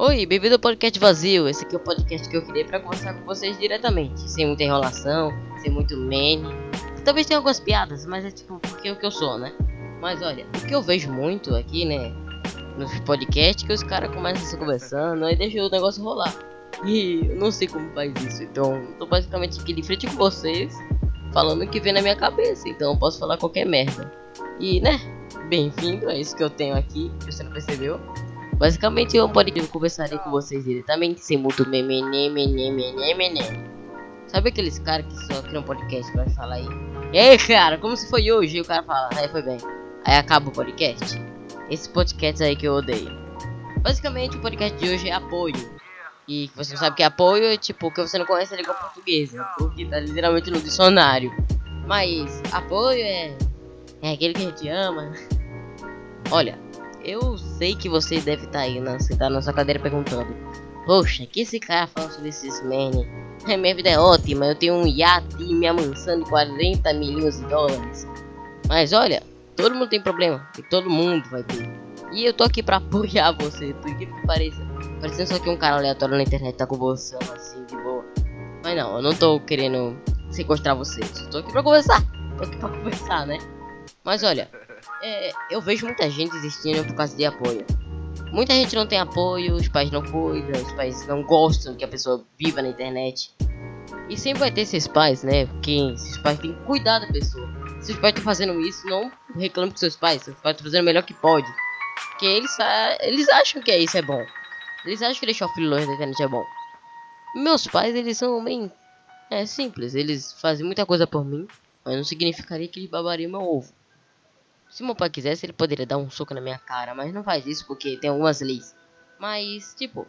Oi, bem-vindo ao podcast vazio. Esse aqui é o podcast que eu criei para conversar com vocês diretamente, sem muita enrolação, sem muito meme. Talvez tenha algumas piadas, mas é tipo porque é o que eu sou, né? Mas olha, o que eu vejo muito aqui, né, nos podcasts, que os caras começam se conversando, aí deixa o negócio rolar. E eu não sei como faz isso, então tô basicamente aqui de frente com vocês, falando o que vem na minha cabeça, então eu posso falar qualquer merda. E, né, bem-vindo, é isso que eu tenho aqui, você não percebeu. Basicamente eu poderia conversaria com vocês diretamente, sem muito meme, meme, meme, meme, Sabe aqueles caras que só criam um podcast pra falar aí? E aí, cara, como se foi hoje? E o cara fala, aí foi bem. Aí acaba o podcast. Esse podcast aí que eu odeio. Basicamente o podcast de hoje é apoio. E você não sabe que é apoio, é tipo, que você não conhece a língua portuguesa. Porque tá literalmente no dicionário. Mas apoio é. É aquele que a gente ama. Olha, eu sei que você deve estar tá aí na, sentado na sua cadeira perguntando. Poxa, que esse cara fala sobre esses men? É, minha vida é ótima, eu tenho um iate e minha mansão de 40 milhões de dólares. Mas olha, todo mundo tem problema, e todo mundo vai ter. E eu tô aqui pra apoiar você, por que Parecendo só que um cara aleatório na internet tá você assim, de boa. Mas não, eu não tô querendo sequestrar você, eu tô aqui pra conversar. Tô aqui pra conversar, né? Mas olha, é, eu vejo muita gente desistindo por causa de apoio. Muita gente não tem apoio, os pais não cuidam, os pais não gostam que a pessoa viva na internet. E sempre vai ter esses pais, né? Porque esses pais têm que cuidar da pessoa. Se os pais estão fazendo isso, não reclame com seus pais. Seus pais estão fazendo o melhor que pode. Porque eles, eles acham que isso é bom. Eles acham que deixar o filho longe da internet é bom. Meus pais, eles são bem é simples. Eles fazem muita coisa por mim, mas não significaria que eles babariam meu ovo. Se meu pai quisesse, ele poderia dar um soco na minha cara, mas não faz isso porque tem algumas leis. Mas, tipo,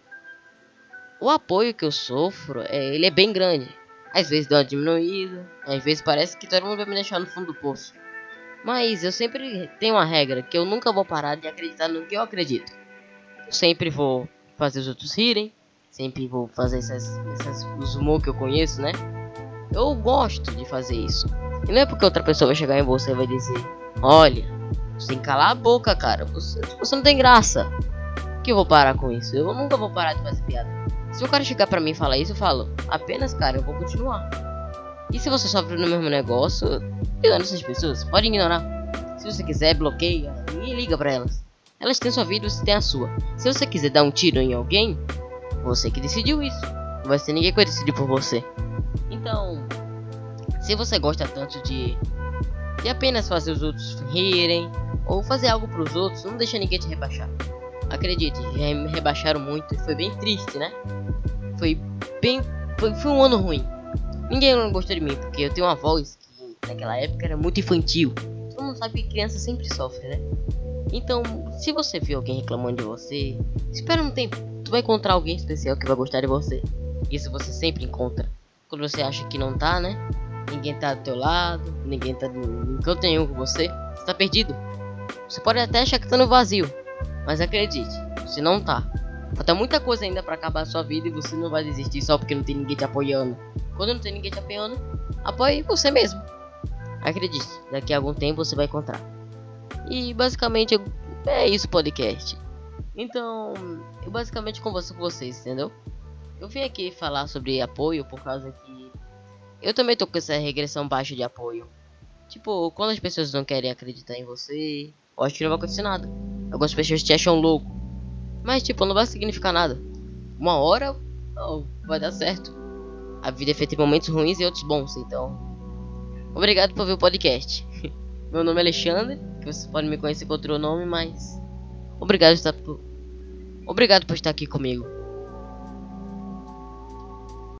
o apoio que eu sofro, é, ele é bem grande. Às vezes dá uma diminuída, às vezes parece que todo mundo vai me deixar no fundo do poço. Mas eu sempre tenho uma regra, que eu nunca vou parar de acreditar no que eu acredito. Eu sempre vou fazer os outros rirem, sempre vou fazer essas, essas os humor que eu conheço, né? Eu gosto de fazer isso. E não é porque outra pessoa vai chegar em você e vai dizer Olha, você tem que calar a boca, cara. Você, você não tem graça. Que eu vou parar com isso? Eu nunca vou parar de fazer piada. Se o cara chegar pra mim e falar isso, eu falo, apenas, cara, eu vou continuar. E se você sofre no mesmo negócio, ignora essas pessoas. Pode ignorar. Se você quiser, bloqueia. Ninguém liga pra elas. Elas têm sua vida, você tem a sua. Se você quiser dar um tiro em alguém, você que decidiu isso. Não vai ser ninguém que vai decidir por você. Então, se você gosta tanto de de apenas fazer os outros rirem ou fazer algo para os outros, não deixa ninguém te rebaixar. Acredite, já me rebaixaram muito e foi bem triste, né? Foi bem. Foi, foi um ano ruim. Ninguém gostou de mim, porque eu tenho uma voz que naquela época era muito infantil. Todo mundo sabe que criança sempre sofre, né? Então, se você vê alguém reclamando de você, espera um tempo. Tu vai encontrar alguém especial que vai gostar de você. Isso você sempre encontra. Quando você acha que não tá, né? Ninguém tá do teu lado, ninguém tá em canto nenhum com você, você tá perdido. Você pode até achar que tá no vazio, mas acredite, você não tá. Falta muita coisa ainda para acabar a sua vida e você não vai desistir só porque não tem ninguém te apoiando. Quando não tem ninguém te apoiando, apoie você mesmo. Acredite, daqui a algum tempo você vai encontrar. E basicamente é isso podcast. Então, eu basicamente converso com vocês, entendeu? Eu vim aqui falar sobre apoio por causa que eu também tô com essa regressão baixa de apoio. Tipo, quando as pessoas não querem acreditar em você, eu acho que não vai acontecer nada. Algumas pessoas te acham louco. Mas, tipo, não vai significar nada. Uma hora oh, vai dar certo. A vida é feita de momentos ruins e outros bons, então. Obrigado por ver o podcast. Meu nome é Alexandre, que vocês podem me conhecer com outro nome, mas. Obrigado por estar. Obrigado por estar aqui comigo.